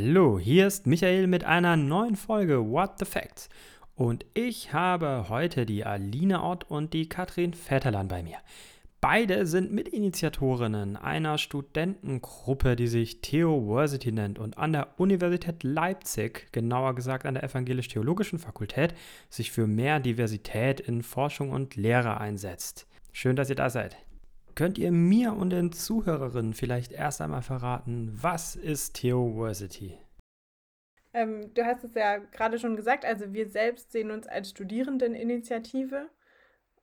Hallo, hier ist Michael mit einer neuen Folge What the Facts. Und ich habe heute die Aline Ott und die Katrin Vetterland bei mir. Beide sind Mitinitiatorinnen einer Studentengruppe, die sich Theoversity nennt und an der Universität Leipzig, genauer gesagt an der Evangelisch-Theologischen Fakultät, sich für mehr Diversität in Forschung und Lehre einsetzt. Schön, dass ihr da seid. Könnt ihr mir und den Zuhörerinnen vielleicht erst einmal verraten, was ist Theoversity? Ähm, du hast es ja gerade schon gesagt, also wir selbst sehen uns als Studierendeninitiative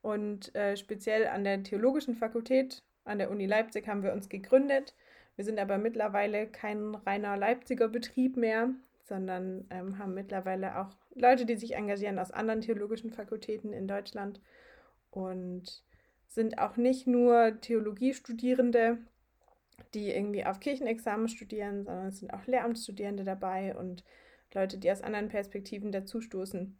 und äh, speziell an der Theologischen Fakultät an der Uni Leipzig haben wir uns gegründet. Wir sind aber mittlerweile kein reiner Leipziger Betrieb mehr, sondern ähm, haben mittlerweile auch Leute, die sich engagieren aus anderen theologischen Fakultäten in Deutschland und sind auch nicht nur Theologiestudierende, die irgendwie auf Kirchenexamen studieren, sondern es sind auch Lehramtsstudierende dabei und Leute, die aus anderen Perspektiven dazustoßen.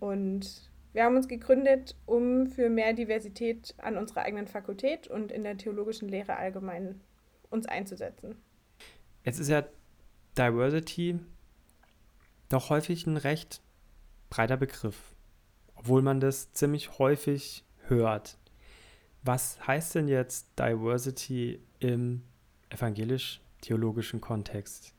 Und wir haben uns gegründet, um für mehr Diversität an unserer eigenen Fakultät und in der theologischen Lehre allgemein uns einzusetzen. Jetzt ist ja Diversity doch häufig ein recht breiter Begriff, obwohl man das ziemlich häufig hört. Was heißt denn jetzt Diversity im evangelisch-theologischen Kontext?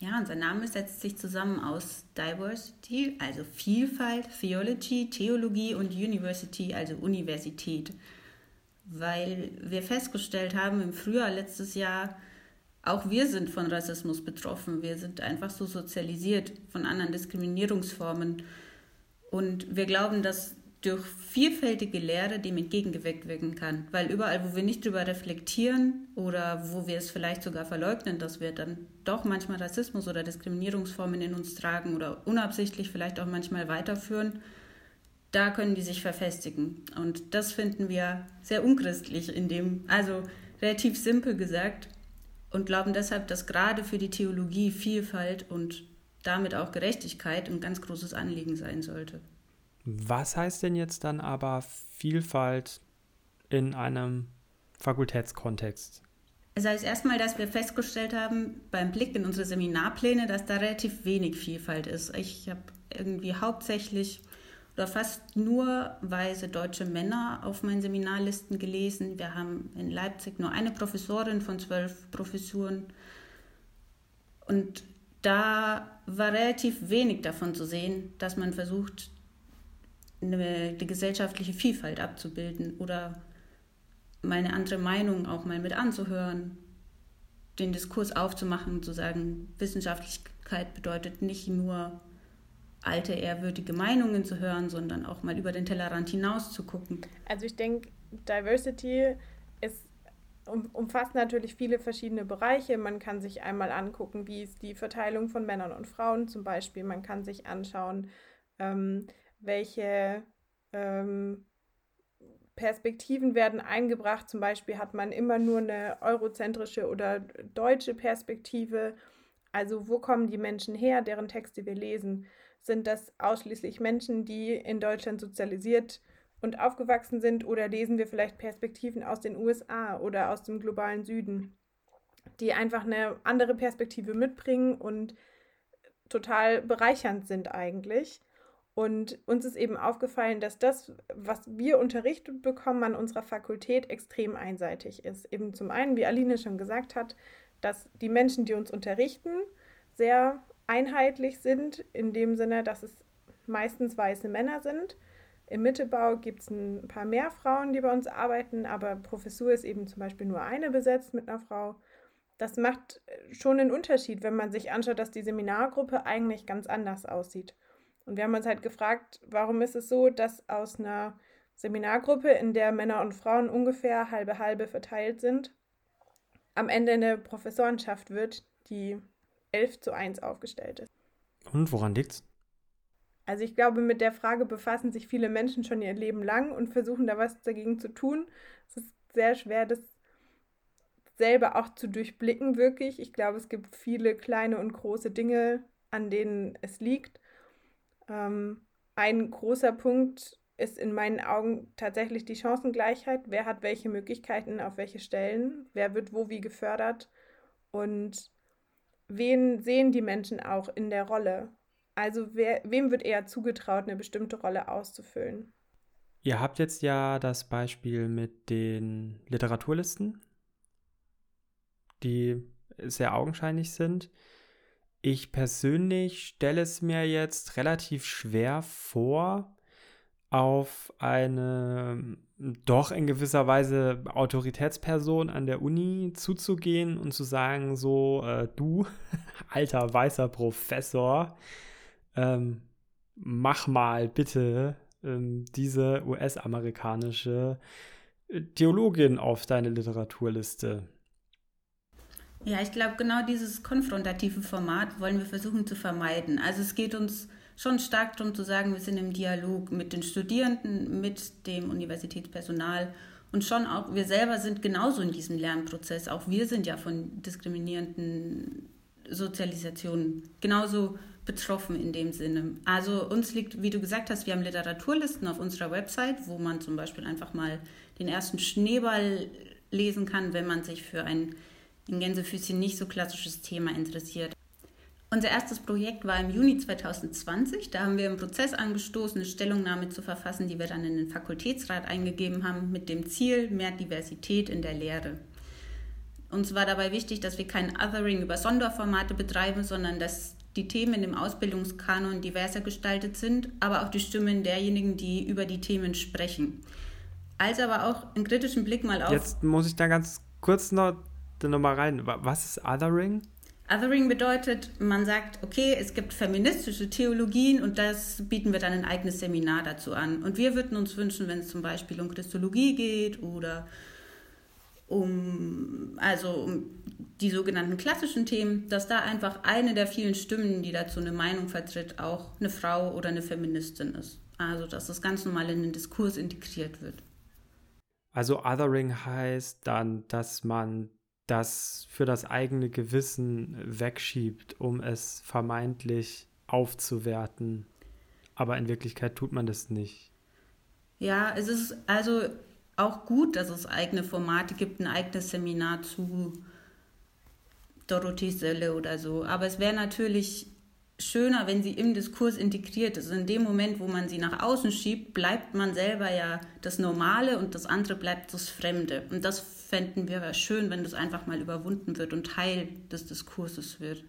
Ja, unser Name setzt sich zusammen aus Diversity, also Vielfalt, Theology, Theologie und University, also Universität. Weil wir festgestellt haben im Frühjahr letztes Jahr, auch wir sind von Rassismus betroffen. Wir sind einfach so sozialisiert von anderen Diskriminierungsformen. Und wir glauben, dass durch vielfältige Lehre dem entgegengewirkt werden kann. Weil überall, wo wir nicht drüber reflektieren oder wo wir es vielleicht sogar verleugnen, dass wir dann doch manchmal Rassismus oder Diskriminierungsformen in uns tragen oder unabsichtlich vielleicht auch manchmal weiterführen, da können die sich verfestigen. Und das finden wir sehr unchristlich in dem, also relativ simpel gesagt und glauben deshalb, dass gerade für die Theologie Vielfalt und damit auch Gerechtigkeit ein ganz großes Anliegen sein sollte. Was heißt denn jetzt dann aber Vielfalt in einem Fakultätskontext? Das heißt erstmal, dass wir festgestellt haben beim Blick in unsere Seminarpläne, dass da relativ wenig Vielfalt ist. Ich habe irgendwie hauptsächlich oder fast nur weise deutsche Männer auf meinen Seminarlisten gelesen. Wir haben in Leipzig nur eine Professorin von zwölf Professuren. Und da war relativ wenig davon zu sehen, dass man versucht, eine, die gesellschaftliche Vielfalt abzubilden oder meine andere Meinung auch mal mit anzuhören, den Diskurs aufzumachen, zu sagen, Wissenschaftlichkeit bedeutet nicht nur alte, ehrwürdige Meinungen zu hören, sondern auch mal über den Tellerrand hinaus zu gucken. Also ich denke, Diversity ist, um, umfasst natürlich viele verschiedene Bereiche. Man kann sich einmal angucken, wie ist die Verteilung von Männern und Frauen zum Beispiel. Man kann sich anschauen, ähm, welche ähm, Perspektiven werden eingebracht. Zum Beispiel hat man immer nur eine eurozentrische oder deutsche Perspektive. Also wo kommen die Menschen her, deren Texte wir lesen? Sind das ausschließlich Menschen, die in Deutschland sozialisiert und aufgewachsen sind oder lesen wir vielleicht Perspektiven aus den USA oder aus dem globalen Süden, die einfach eine andere Perspektive mitbringen und total bereichernd sind eigentlich. Und uns ist eben aufgefallen, dass das, was wir unterrichtet bekommen an unserer Fakultät, extrem einseitig ist. Eben zum einen, wie Aline schon gesagt hat, dass die Menschen, die uns unterrichten, sehr einheitlich sind, in dem Sinne, dass es meistens weiße Männer sind. Im Mittelbau gibt es ein paar mehr Frauen, die bei uns arbeiten, aber Professur ist eben zum Beispiel nur eine besetzt mit einer Frau. Das macht schon einen Unterschied, wenn man sich anschaut, dass die Seminargruppe eigentlich ganz anders aussieht. Und wir haben uns halt gefragt, warum ist es so, dass aus einer Seminargruppe, in der Männer und Frauen ungefähr halbe halbe verteilt sind, am Ende eine Professorenschaft wird, die 11 zu 1 aufgestellt ist. Und woran liegt's? Also ich glaube, mit der Frage befassen sich viele Menschen schon ihr Leben lang und versuchen da was dagegen zu tun. Es ist sehr schwer, das selber auch zu durchblicken, wirklich. Ich glaube, es gibt viele kleine und große Dinge, an denen es liegt. Ähm, ein großer Punkt ist in meinen Augen tatsächlich die Chancengleichheit. Wer hat welche Möglichkeiten auf welche Stellen? Wer wird wo wie gefördert? Und wen sehen die Menschen auch in der Rolle? Also wer, wem wird eher zugetraut, eine bestimmte Rolle auszufüllen? Ihr habt jetzt ja das Beispiel mit den Literaturlisten, die sehr augenscheinlich sind. Ich persönlich stelle es mir jetzt relativ schwer vor, auf eine doch in gewisser Weise Autoritätsperson an der Uni zuzugehen und zu sagen, so, äh, du, alter weißer Professor, ähm, mach mal bitte ähm, diese US-amerikanische äh, Theologin auf deine Literaturliste. Ja, ich glaube, genau dieses konfrontative Format wollen wir versuchen zu vermeiden. Also es geht uns schon stark darum zu sagen, wir sind im Dialog mit den Studierenden, mit dem Universitätspersonal und schon auch wir selber sind genauso in diesem Lernprozess. Auch wir sind ja von diskriminierenden Sozialisationen genauso betroffen in dem Sinne. Also uns liegt, wie du gesagt hast, wir haben Literaturlisten auf unserer Website, wo man zum Beispiel einfach mal den ersten Schneeball lesen kann, wenn man sich für ein in Gänsefüßchen nicht so klassisches Thema interessiert. Unser erstes Projekt war im Juni 2020. Da haben wir einen Prozess angestoßen, eine Stellungnahme zu verfassen, die wir dann in den Fakultätsrat eingegeben haben, mit dem Ziel mehr Diversität in der Lehre. Uns war dabei wichtig, dass wir kein Othering über Sonderformate betreiben, sondern dass die Themen im Ausbildungskanon diverser gestaltet sind, aber auch die Stimmen derjenigen, die über die Themen sprechen. Als aber auch einen kritischen Blick mal auf. Jetzt muss ich da ganz kurz noch, noch mal rein. Was ist Othering? Othering bedeutet, man sagt, okay, es gibt feministische Theologien und das bieten wir dann ein eigenes Seminar dazu an. Und wir würden uns wünschen, wenn es zum Beispiel um Christologie geht oder um, also um die sogenannten klassischen Themen, dass da einfach eine der vielen Stimmen, die dazu eine Meinung vertritt, auch eine Frau oder eine Feministin ist. Also dass das ganz normal in den Diskurs integriert wird. Also Othering heißt dann, dass man das für das eigene Gewissen wegschiebt, um es vermeintlich aufzuwerten. Aber in Wirklichkeit tut man das nicht. Ja, es ist also auch gut, dass es eigene Formate gibt, ein eigenes Seminar zu Dorothee Sölle oder so. Aber es wäre natürlich schöner, wenn sie im Diskurs integriert ist. In dem Moment, wo man sie nach außen schiebt, bleibt man selber ja das Normale und das andere bleibt das Fremde. Und das fänden wir schön, wenn das einfach mal überwunden wird und Teil des Diskurses wird.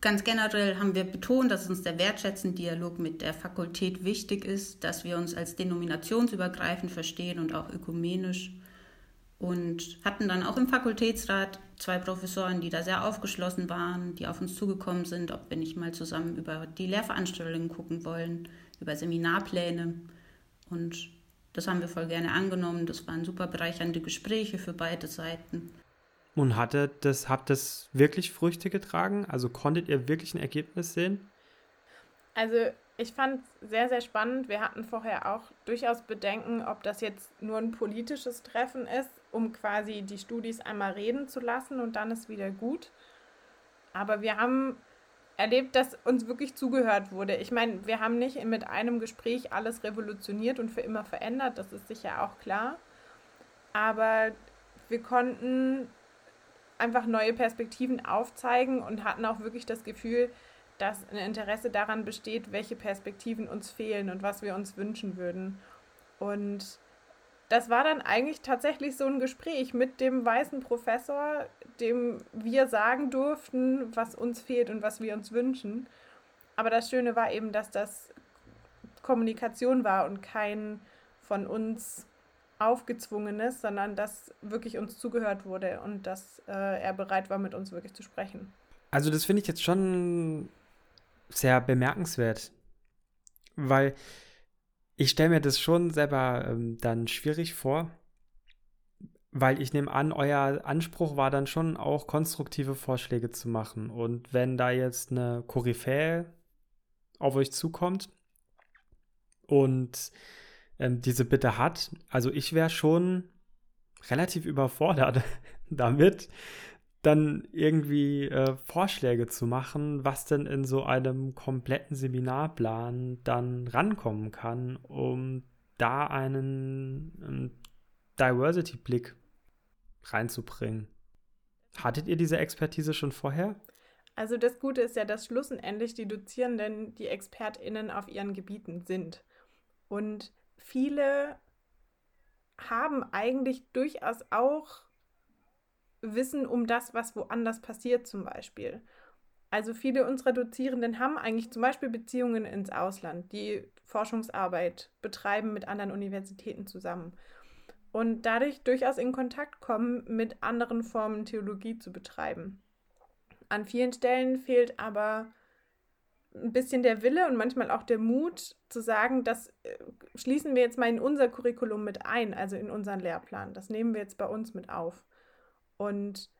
Ganz generell haben wir betont, dass uns der wertschätzende Dialog mit der Fakultät wichtig ist, dass wir uns als denominationsübergreifend verstehen und auch ökumenisch und hatten dann auch im Fakultätsrat zwei Professoren, die da sehr aufgeschlossen waren, die auf uns zugekommen sind, ob wir nicht mal zusammen über die Lehrveranstaltungen gucken wollen, über Seminarpläne. Und das haben wir voll gerne angenommen. Das waren super bereichernde Gespräche für beide Seiten. Und hatte das, habt das wirklich Früchte getragen? Also konntet ihr wirklich ein Ergebnis sehen? Also ich fand es sehr, sehr spannend. Wir hatten vorher auch durchaus Bedenken, ob das jetzt nur ein politisches Treffen ist, um quasi die Studis einmal reden zu lassen und dann ist wieder gut. Aber wir haben erlebt, dass uns wirklich zugehört wurde. Ich meine, wir haben nicht mit einem Gespräch alles revolutioniert und für immer verändert, das ist sicher auch klar. Aber wir konnten einfach neue Perspektiven aufzeigen und hatten auch wirklich das Gefühl, dass ein Interesse daran besteht, welche Perspektiven uns fehlen und was wir uns wünschen würden. Und das war dann eigentlich tatsächlich so ein Gespräch mit dem weißen Professor, dem wir sagen durften, was uns fehlt und was wir uns wünschen. Aber das Schöne war eben, dass das Kommunikation war und kein von uns aufgezwungenes, sondern dass wirklich uns zugehört wurde und dass äh, er bereit war, mit uns wirklich zu sprechen. Also das finde ich jetzt schon sehr bemerkenswert, weil ich stelle mir das schon selber ähm, dann schwierig vor, weil ich nehme an, euer Anspruch war dann schon auch konstruktive Vorschläge zu machen. Und wenn da jetzt eine Koryphäe auf euch zukommt und ähm, diese Bitte hat, also ich wäre schon relativ überfordert damit, dann irgendwie äh, Vorschläge zu machen, was denn in so einem kompletten Seminarplan dann rankommen kann, um da einen, einen Diversity-Blick reinzubringen. Hattet ihr diese Expertise schon vorher? Also das Gute ist ja, dass schlussendlich die Dozierenden die ExpertInnen auf ihren Gebieten sind. Und viele haben eigentlich durchaus auch Wissen um das, was woanders passiert zum Beispiel. Also viele unserer Dozierenden haben eigentlich zum Beispiel Beziehungen ins Ausland, die Forschungsarbeit betreiben mit anderen Universitäten zusammen und dadurch durchaus in Kontakt kommen, mit anderen Formen Theologie zu betreiben. An vielen Stellen fehlt aber ein bisschen der Wille und manchmal auch der Mut zu sagen, das äh, schließen wir jetzt mal in unser Curriculum mit ein, also in unseren Lehrplan. Das nehmen wir jetzt bei uns mit auf. Und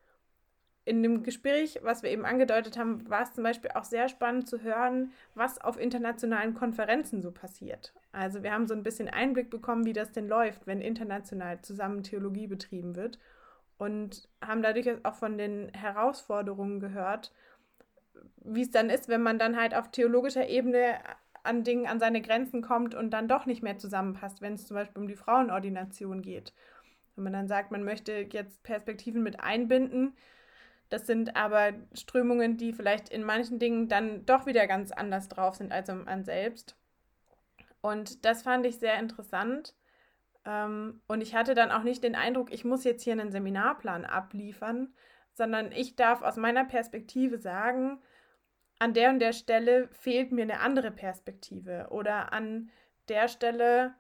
in dem Gespräch, was wir eben angedeutet haben, war es zum Beispiel auch sehr spannend zu hören, was auf internationalen Konferenzen so passiert. Also wir haben so ein bisschen Einblick bekommen, wie das denn läuft, wenn international zusammen Theologie betrieben wird und haben dadurch auch von den Herausforderungen gehört, wie es dann ist, wenn man dann halt auf theologischer Ebene an Dingen an seine Grenzen kommt und dann doch nicht mehr zusammenpasst, wenn es zum Beispiel um die Frauenordination geht. Wenn man dann sagt, man möchte jetzt Perspektiven mit einbinden, das sind aber Strömungen, die vielleicht in manchen Dingen dann doch wieder ganz anders drauf sind als man selbst. Und das fand ich sehr interessant. Ähm, und ich hatte dann auch nicht den Eindruck, ich muss jetzt hier einen Seminarplan abliefern, sondern ich darf aus meiner Perspektive sagen, an der und der Stelle fehlt mir eine andere Perspektive oder an der Stelle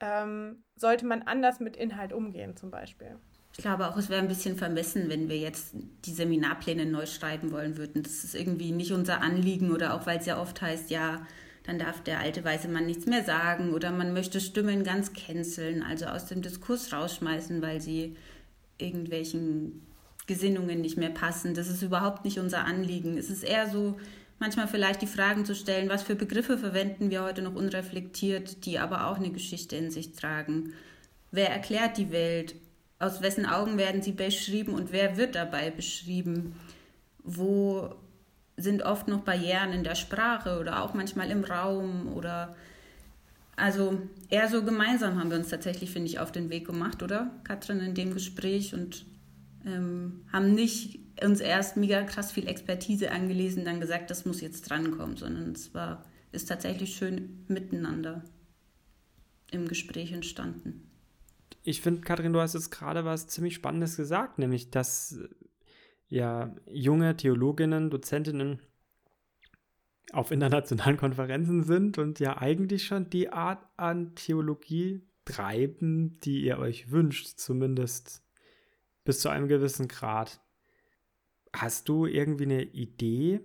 ähm, sollte man anders mit Inhalt umgehen zum Beispiel. Ich glaube auch, es wäre ein bisschen vermessen, wenn wir jetzt die Seminarpläne neu schreiben wollen würden. Das ist irgendwie nicht unser Anliegen oder auch weil es ja oft heißt, ja, dann darf der alte weiße Mann nichts mehr sagen oder man möchte Stimmen ganz canceln, also aus dem Diskurs rausschmeißen, weil sie irgendwelchen Gesinnungen nicht mehr passen. Das ist überhaupt nicht unser Anliegen. Es ist eher so, manchmal vielleicht die Fragen zu stellen, was für Begriffe verwenden wir heute noch unreflektiert, die aber auch eine Geschichte in sich tragen. Wer erklärt die Welt? aus wessen Augen werden sie beschrieben und wer wird dabei beschrieben? Wo sind oft noch Barrieren in der Sprache oder auch manchmal im Raum oder also eher so gemeinsam haben wir uns tatsächlich, finde ich, auf den Weg gemacht, oder Katrin, in dem Gespräch und ähm, haben nicht uns erst mega krass viel Expertise angelesen, dann gesagt, das muss jetzt drankommen, sondern es war, ist tatsächlich schön miteinander im Gespräch entstanden ich finde, Kathrin, du hast jetzt gerade was ziemlich Spannendes gesagt, nämlich dass ja junge Theologinnen, Dozentinnen auf internationalen Konferenzen sind und ja eigentlich schon die Art an Theologie treiben, die ihr euch wünscht, zumindest bis zu einem gewissen Grad. Hast du irgendwie eine Idee,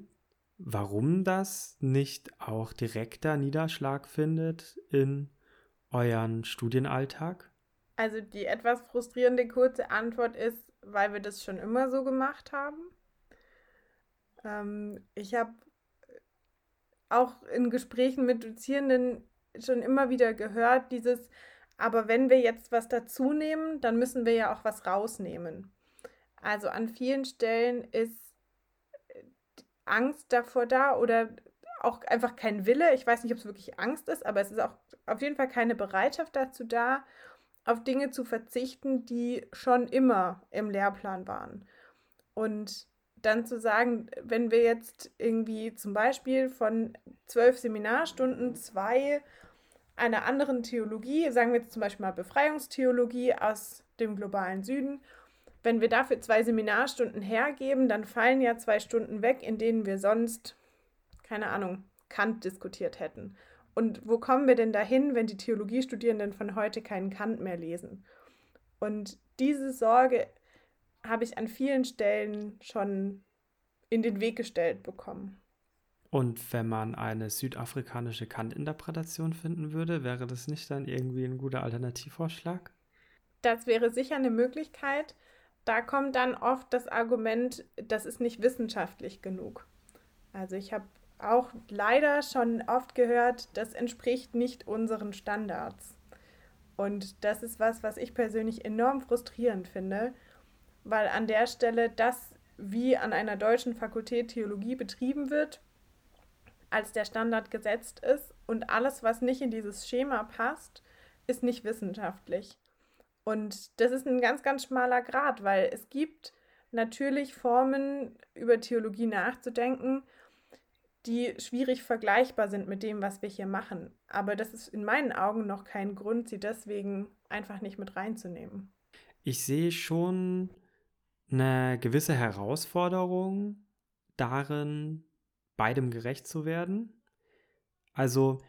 warum das nicht auch direkter Niederschlag findet in euren Studienalltag? Also die etwas frustrierende kurze Antwort ist, weil wir das schon immer so gemacht haben. Ähm, ich habe auch in Gesprächen mit Dozierenden schon immer wieder gehört, dieses, aber wenn wir jetzt was dazu nehmen, dann müssen wir ja auch was rausnehmen. Also an vielen Stellen ist Angst davor da oder auch einfach kein Wille. Ich weiß nicht, ob es wirklich Angst ist, aber es ist auch auf jeden Fall keine Bereitschaft dazu da auf Dinge zu verzichten, die schon immer im Lehrplan waren. Und dann zu sagen, wenn wir jetzt irgendwie zum Beispiel von zwölf Seminarstunden zwei einer anderen Theologie, sagen wir jetzt zum Beispiel mal Befreiungstheologie aus dem globalen Süden, wenn wir dafür zwei Seminarstunden hergeben, dann fallen ja zwei Stunden weg, in denen wir sonst, keine Ahnung, Kant diskutiert hätten. Und wo kommen wir denn dahin, wenn die Theologiestudierenden von heute keinen Kant mehr lesen? Und diese Sorge habe ich an vielen Stellen schon in den Weg gestellt bekommen. Und wenn man eine südafrikanische Kant-Interpretation finden würde, wäre das nicht dann irgendwie ein guter Alternativvorschlag? Das wäre sicher eine Möglichkeit. Da kommt dann oft das Argument, das ist nicht wissenschaftlich genug. Also ich habe auch leider schon oft gehört, das entspricht nicht unseren Standards. Und das ist was, was ich persönlich enorm frustrierend finde, weil an der Stelle das, wie an einer deutschen Fakultät Theologie betrieben wird, als der Standard gesetzt ist und alles, was nicht in dieses Schema passt, ist nicht wissenschaftlich. Und das ist ein ganz, ganz schmaler Grad, weil es gibt natürlich Formen über Theologie nachzudenken, die schwierig vergleichbar sind mit dem, was wir hier machen. Aber das ist in meinen Augen noch kein Grund, sie deswegen einfach nicht mit reinzunehmen. Ich sehe schon eine gewisse Herausforderung darin, beidem gerecht zu werden. Also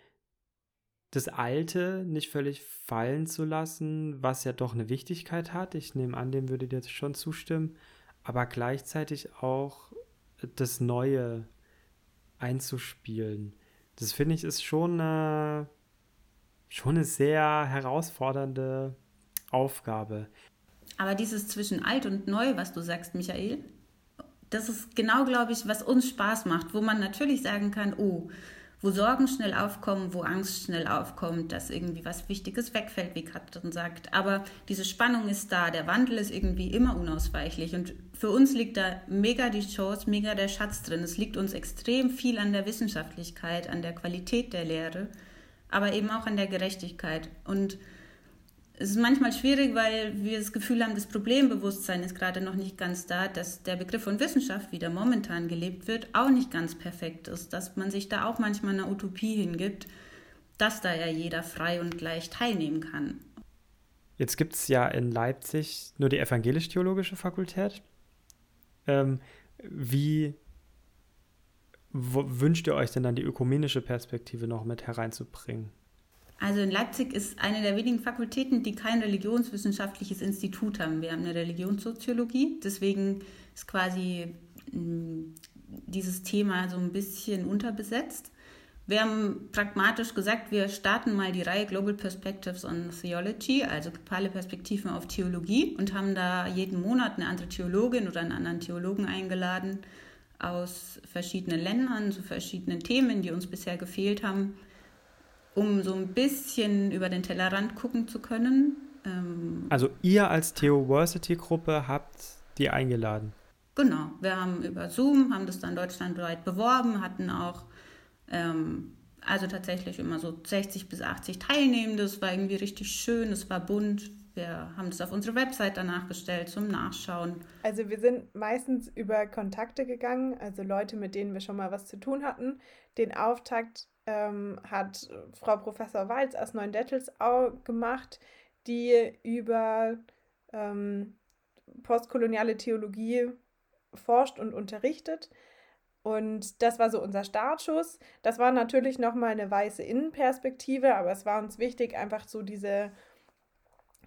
das Alte nicht völlig fallen zu lassen, was ja doch eine Wichtigkeit hat. Ich nehme an, dem würde dir schon zustimmen. Aber gleichzeitig auch das Neue einzuspielen. Das finde ich ist schon eine, schon eine sehr herausfordernde Aufgabe. Aber dieses zwischen alt und neu, was du sagst, Michael, das ist genau, glaube ich, was uns Spaß macht, wo man natürlich sagen kann, oh, wo Sorgen schnell aufkommen, wo Angst schnell aufkommt, dass irgendwie was Wichtiges wegfällt, wie Katrin sagt. Aber diese Spannung ist da, der Wandel ist irgendwie immer unausweichlich. Und für uns liegt da mega die Chance, mega der Schatz drin. Es liegt uns extrem viel an der Wissenschaftlichkeit, an der Qualität der Lehre, aber eben auch an der Gerechtigkeit. Und es ist manchmal schwierig, weil wir das Gefühl haben, das Problembewusstsein ist gerade noch nicht ganz da, dass der Begriff von Wissenschaft, wie der momentan gelebt wird, auch nicht ganz perfekt ist, dass man sich da auch manchmal einer Utopie hingibt, dass da ja jeder frei und gleich teilnehmen kann. Jetzt gibt es ja in Leipzig nur die evangelisch-theologische Fakultät. Ähm, wie wünscht ihr euch denn dann die ökumenische Perspektive noch mit hereinzubringen? Also in Leipzig ist eine der wenigen Fakultäten, die kein religionswissenschaftliches Institut haben. Wir haben eine Religionssoziologie, deswegen ist quasi mm, dieses Thema so ein bisschen unterbesetzt. Wir haben pragmatisch gesagt, wir starten mal die Reihe Global Perspectives on Theology, also globale Perspektiven auf Theologie und haben da jeden Monat eine andere Theologin oder einen anderen Theologen eingeladen aus verschiedenen Ländern zu verschiedenen Themen, die uns bisher gefehlt haben um so ein bisschen über den Tellerrand gucken zu können. Ähm, also ihr als Theoversity-Gruppe habt die eingeladen? Genau, wir haben über Zoom, haben das dann deutschlandweit beworben, hatten auch ähm, also tatsächlich immer so 60 bis 80 Teilnehmende. Es war irgendwie richtig schön, es war bunt. Wir haben das auf unsere Website danach gestellt zum Nachschauen. Also wir sind meistens über Kontakte gegangen, also Leute, mit denen wir schon mal was zu tun hatten. Den Auftakt ähm, hat Frau Professor Walz aus Neuendettelsau gemacht, die über ähm, postkoloniale Theologie forscht und unterrichtet. Und das war so unser Startschuss. Das war natürlich nochmal eine weiße Innenperspektive, aber es war uns wichtig, einfach so diese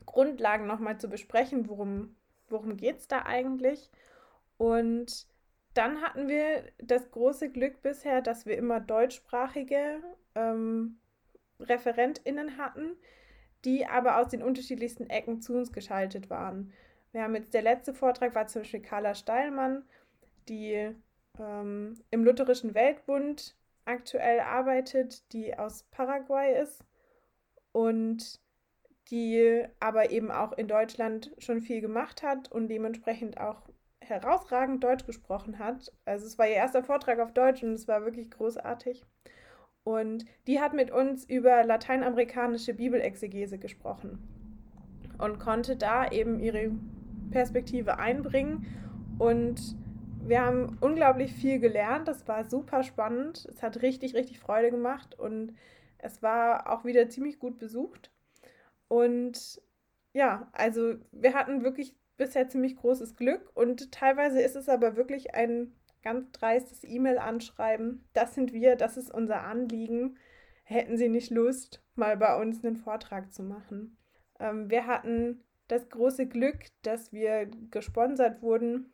Grundlagen nochmal zu besprechen, worum, worum geht es da eigentlich. Und dann hatten wir das große Glück bisher, dass wir immer deutschsprachige ähm, ReferentInnen hatten, die aber aus den unterschiedlichsten Ecken zu uns geschaltet waren. Wir haben jetzt der letzte Vortrag war zum Beispiel Carla Steilmann, die ähm, im Lutherischen Weltbund aktuell arbeitet, die aus Paraguay ist und die aber eben auch in Deutschland schon viel gemacht hat und dementsprechend auch herausragend Deutsch gesprochen hat. Also es war ihr erster Vortrag auf Deutsch und es war wirklich großartig. Und die hat mit uns über lateinamerikanische Bibelexegese gesprochen und konnte da eben ihre Perspektive einbringen. Und wir haben unglaublich viel gelernt. Das war super spannend. Es hat richtig, richtig Freude gemacht und es war auch wieder ziemlich gut besucht. Und ja, also wir hatten wirklich bisher ziemlich großes Glück und teilweise ist es aber wirklich ein ganz dreistes E-Mail-Anschreiben. Das sind wir, das ist unser Anliegen. Hätten Sie nicht Lust, mal bei uns einen Vortrag zu machen? Ähm, wir hatten das große Glück, dass wir gesponsert wurden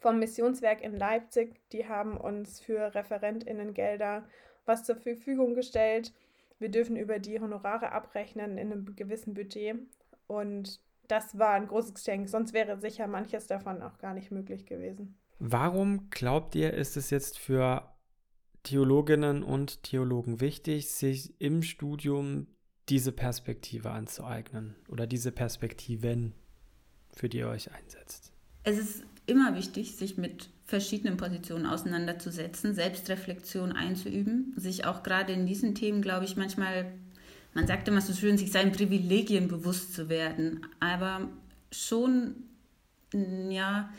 vom Missionswerk in Leipzig. Die haben uns für ReferentInnen-Gelder was zur Verfügung gestellt. Wir dürfen über die Honorare abrechnen in einem gewissen Budget. Und das war ein großes Geschenk. Sonst wäre sicher manches davon auch gar nicht möglich gewesen. Warum glaubt ihr, ist es jetzt für Theologinnen und Theologen wichtig, sich im Studium diese Perspektive anzueignen oder diese Perspektiven, für die ihr euch einsetzt? Es ist immer wichtig, sich mit verschiedenen Positionen auseinanderzusetzen, Selbstreflexion einzuüben, sich auch gerade in diesen Themen, glaube ich, manchmal man sagt immer so schön, sich seinen Privilegien bewusst zu werden, aber schon, ja,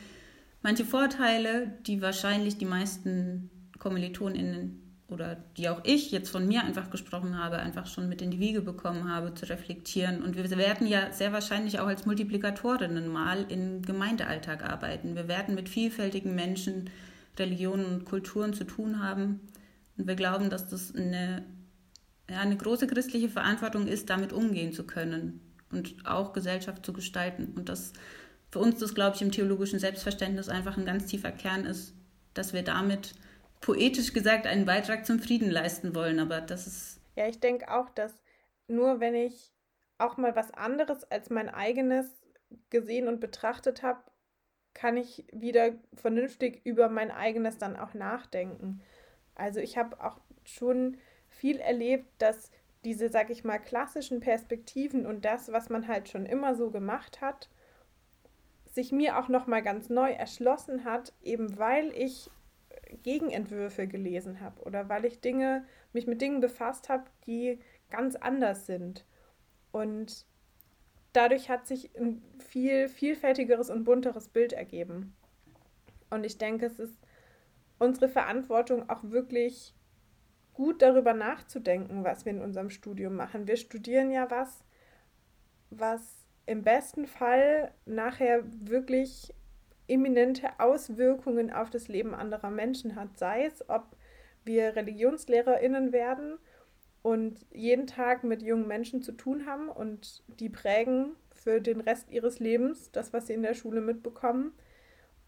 manche Vorteile, die wahrscheinlich die meisten KommilitonInnen oder die auch ich jetzt von mir einfach gesprochen habe, einfach schon mit in die Wiege bekommen habe, zu reflektieren. Und wir werden ja sehr wahrscheinlich auch als Multiplikatorinnen mal im Gemeindealltag arbeiten. Wir werden mit vielfältigen Menschen, Religionen und Kulturen zu tun haben. Und wir glauben, dass das eine, ja, eine große christliche Verantwortung ist, damit umgehen zu können und auch Gesellschaft zu gestalten. Und dass für uns das, glaube ich, im theologischen Selbstverständnis einfach ein ganz tiefer Kern ist, dass wir damit poetisch gesagt einen Beitrag zum Frieden leisten wollen. Aber das ist. Ja, ich denke auch, dass nur wenn ich auch mal was anderes als mein eigenes gesehen und betrachtet habe, kann ich wieder vernünftig über mein eigenes dann auch nachdenken. Also ich habe auch schon viel erlebt, dass diese, sag ich mal, klassischen Perspektiven und das, was man halt schon immer so gemacht hat, sich mir auch noch mal ganz neu erschlossen hat, eben weil ich Gegenentwürfe gelesen habe oder weil ich Dinge mich mit Dingen befasst habe, die ganz anders sind. Und dadurch hat sich ein viel vielfältigeres und bunteres Bild ergeben. Und ich denke, es ist unsere Verantwortung auch wirklich gut darüber nachzudenken, was wir in unserem Studium machen. Wir studieren ja was, was im besten Fall nachher wirklich eminente Auswirkungen auf das Leben anderer Menschen hat, sei es, ob wir Religionslehrerinnen werden und jeden Tag mit jungen Menschen zu tun haben und die prägen für den Rest ihres Lebens das, was sie in der Schule mitbekommen.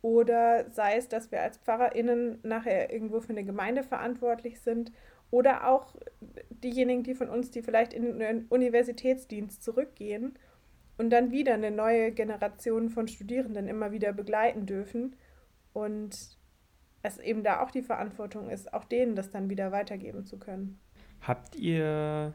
Oder sei es, dass wir als Pfarrerinnen nachher irgendwo für eine Gemeinde verantwortlich sind oder auch diejenigen, die von uns, die vielleicht in den Universitätsdienst zurückgehen und dann wieder eine neue Generation von Studierenden immer wieder begleiten dürfen. Und es eben da auch die Verantwortung ist, auch denen das dann wieder weitergeben zu können. Habt ihr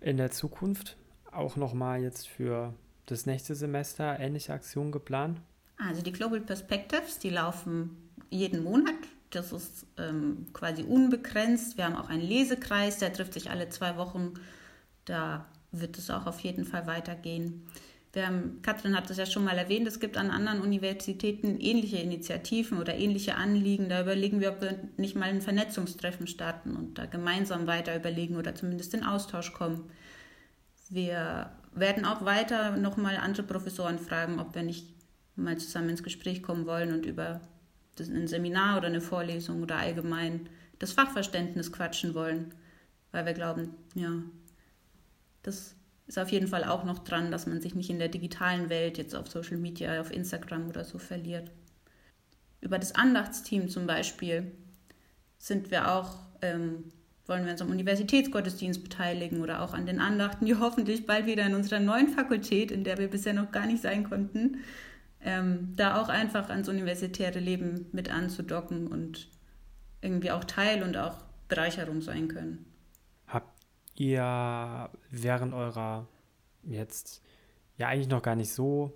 in der Zukunft auch nochmal jetzt für das nächste Semester ähnliche Aktionen geplant? Also die Global Perspectives, die laufen jeden Monat das ist ähm, quasi unbegrenzt. Wir haben auch einen Lesekreis, der trifft sich alle zwei Wochen. Da wird es auch auf jeden Fall weitergehen. Wir haben, Katrin hat es ja schon mal erwähnt, es gibt an anderen Universitäten ähnliche Initiativen oder ähnliche Anliegen. Da überlegen wir, ob wir nicht mal ein Vernetzungstreffen starten und da gemeinsam weiter überlegen oder zumindest in Austausch kommen. Wir werden auch weiter nochmal andere Professoren fragen, ob wir nicht mal zusammen ins Gespräch kommen wollen und über ein Seminar oder eine Vorlesung oder allgemein das Fachverständnis quatschen wollen, weil wir glauben, ja, das ist auf jeden Fall auch noch dran, dass man sich nicht in der digitalen Welt jetzt auf Social Media, auf Instagram oder so verliert. Über das Andachtsteam zum Beispiel sind wir auch, ähm, wollen wir uns am Universitätsgottesdienst beteiligen oder auch an den Andachten, die hoffentlich bald wieder in unserer neuen Fakultät, in der wir bisher noch gar nicht sein konnten, ähm, da auch einfach ans universitäre Leben mit anzudocken und irgendwie auch Teil und auch Bereicherung sein können. Ihr während eurer jetzt ja eigentlich noch gar nicht so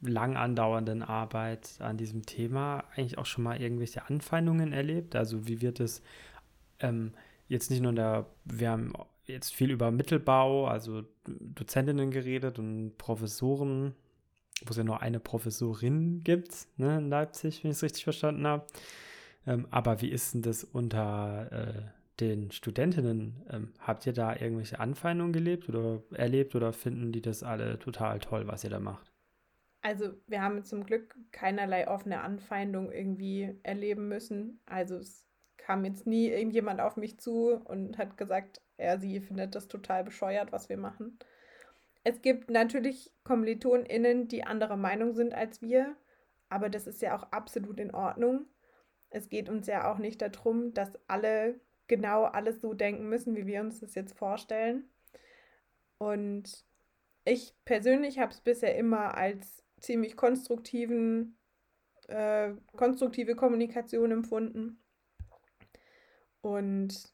lang andauernden Arbeit an diesem Thema eigentlich auch schon mal irgendwelche Anfeindungen erlebt? Also wie wird es ähm, jetzt nicht nur in der, wir haben jetzt viel über Mittelbau, also Dozentinnen geredet und Professoren wo es ja nur eine Professorin gibt ne, in Leipzig, wenn ich es richtig verstanden habe. Ähm, aber wie ist denn das unter äh, den Studentinnen? Ähm, habt ihr da irgendwelche Anfeindungen gelebt oder erlebt oder finden die das alle total toll, was ihr da macht? Also wir haben zum Glück keinerlei offene Anfeindung irgendwie erleben müssen. Also es kam jetzt nie irgendjemand auf mich zu und hat gesagt, er, sie findet das total bescheuert, was wir machen. Es gibt natürlich KommilitonInnen, die anderer Meinung sind als wir, aber das ist ja auch absolut in Ordnung. Es geht uns ja auch nicht darum, dass alle genau alles so denken müssen, wie wir uns das jetzt vorstellen. Und ich persönlich habe es bisher immer als ziemlich konstruktiven, äh, konstruktive Kommunikation empfunden. Und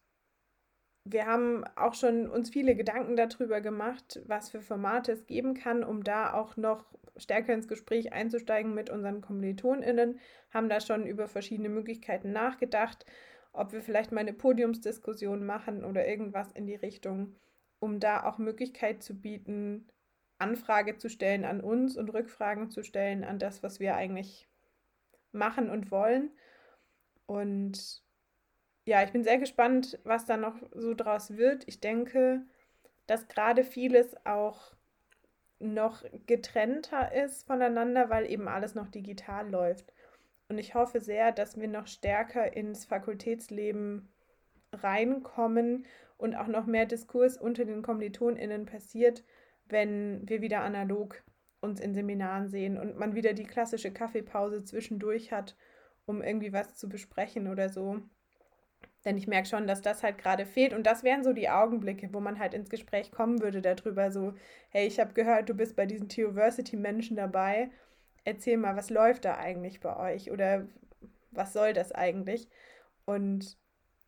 wir haben auch schon uns viele Gedanken darüber gemacht, was für Formate es geben kann, um da auch noch stärker ins Gespräch einzusteigen mit unseren KommilitonInnen, haben da schon über verschiedene Möglichkeiten nachgedacht, ob wir vielleicht mal eine Podiumsdiskussion machen oder irgendwas in die Richtung, um da auch Möglichkeit zu bieten, Anfrage zu stellen an uns und Rückfragen zu stellen an das, was wir eigentlich machen und wollen. Und ja, ich bin sehr gespannt, was da noch so draus wird. Ich denke, dass gerade vieles auch noch getrennter ist voneinander, weil eben alles noch digital läuft. Und ich hoffe sehr, dass wir noch stärker ins Fakultätsleben reinkommen und auch noch mehr Diskurs unter den KommilitonInnen passiert, wenn wir wieder analog uns in Seminaren sehen und man wieder die klassische Kaffeepause zwischendurch hat, um irgendwie was zu besprechen oder so. Denn ich merke schon, dass das halt gerade fehlt. Und das wären so die Augenblicke, wo man halt ins Gespräch kommen würde darüber, so, hey, ich habe gehört, du bist bei diesen Theoversity-Menschen dabei. Erzähl mal, was läuft da eigentlich bei euch? Oder was soll das eigentlich? Und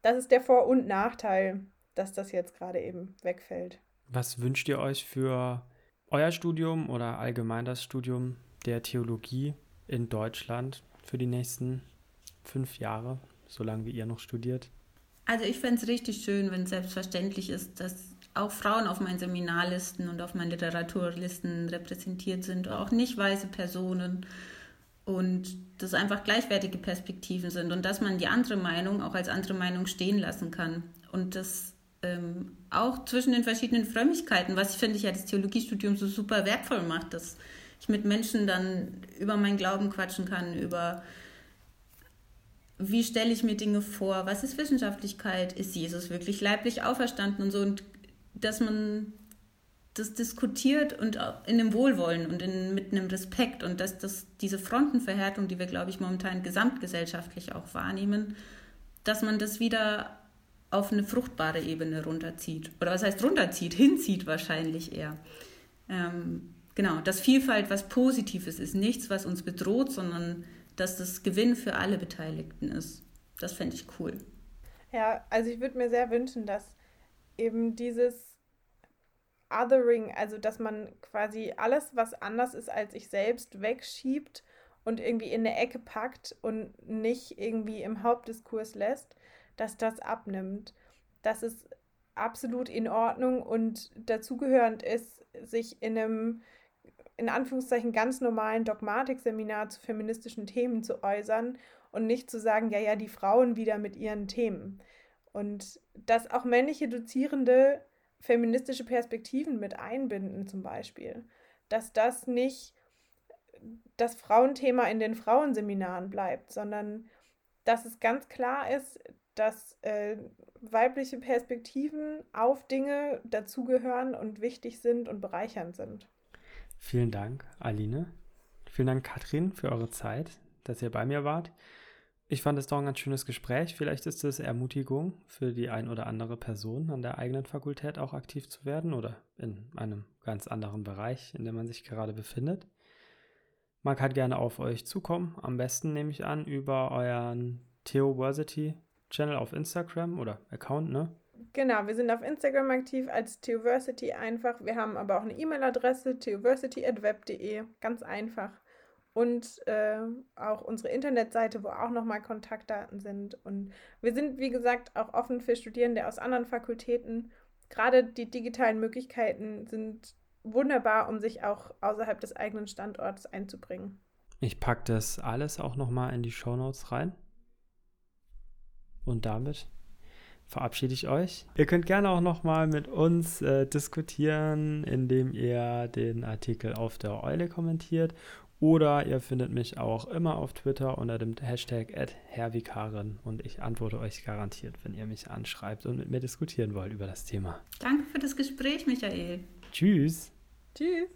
das ist der Vor- und Nachteil, dass das jetzt gerade eben wegfällt. Was wünscht ihr euch für euer Studium oder allgemein das Studium der Theologie in Deutschland für die nächsten fünf Jahre, solange wie ihr noch studiert? Also ich fände es richtig schön, wenn es selbstverständlich ist, dass auch Frauen auf meinen Seminarlisten und auf meinen Literaturlisten repräsentiert sind, auch nicht weiße Personen. Und dass einfach gleichwertige Perspektiven sind und dass man die andere Meinung auch als andere Meinung stehen lassen kann. Und das ähm, auch zwischen den verschiedenen Frömmigkeiten, was ich finde ich ja das Theologiestudium so super wertvoll macht, dass ich mit Menschen dann über meinen Glauben quatschen kann, über wie stelle ich mir Dinge vor, was ist Wissenschaftlichkeit, ist Jesus wirklich leiblich auferstanden und so. Und dass man das diskutiert und in einem Wohlwollen und in, mit einem Respekt und dass das, diese Frontenverhärtung, die wir, glaube ich, momentan gesamtgesellschaftlich auch wahrnehmen, dass man das wieder auf eine fruchtbare Ebene runterzieht. Oder was heißt runterzieht? Hinzieht wahrscheinlich eher. Ähm, genau, dass Vielfalt was Positives ist, nichts, was uns bedroht, sondern dass das Gewinn für alle Beteiligten ist. Das fände ich cool. Ja, also ich würde mir sehr wünschen, dass eben dieses Othering, also dass man quasi alles, was anders ist als ich selbst, wegschiebt und irgendwie in eine Ecke packt und nicht irgendwie im Hauptdiskurs lässt, dass das abnimmt. Dass es absolut in Ordnung und dazugehörend ist, sich in einem in Anführungszeichen ganz normalen Dogmatikseminar zu feministischen Themen zu äußern und nicht zu sagen, ja, ja, die Frauen wieder mit ihren Themen. Und dass auch männliche Dozierende feministische Perspektiven mit einbinden, zum Beispiel. Dass das nicht das Frauenthema in den Frauenseminaren bleibt, sondern dass es ganz klar ist, dass äh, weibliche Perspektiven auf Dinge dazugehören und wichtig sind und bereichernd sind. Vielen Dank, Aline. Vielen Dank, Katrin, für eure Zeit, dass ihr bei mir wart. Ich fand es doch ein ganz schönes Gespräch. Vielleicht ist es Ermutigung für die ein oder andere Person an der eigenen Fakultät auch aktiv zu werden oder in einem ganz anderen Bereich, in dem man sich gerade befindet. Man kann gerne auf euch zukommen. Am besten nehme ich an über euren Theoversity Channel auf Instagram oder Account, ne? Genau, wir sind auf Instagram aktiv als Theoversity einfach. Wir haben aber auch eine E-Mail-Adresse, theoversity.web.de, ganz einfach. Und äh, auch unsere Internetseite, wo auch nochmal Kontaktdaten sind. Und wir sind, wie gesagt, auch offen für Studierende aus anderen Fakultäten. Gerade die digitalen Möglichkeiten sind wunderbar, um sich auch außerhalb des eigenen Standorts einzubringen. Ich packe das alles auch nochmal in die Show Notes rein. Und damit verabschiede ich euch. Ihr könnt gerne auch nochmal mit uns äh, diskutieren, indem ihr den Artikel auf der Eule kommentiert. Oder ihr findet mich auch immer auf Twitter unter dem Hashtag @hervikarin und ich antworte euch garantiert, wenn ihr mich anschreibt und mit mir diskutieren wollt über das Thema. Danke für das Gespräch, Michael. Tschüss. Tschüss.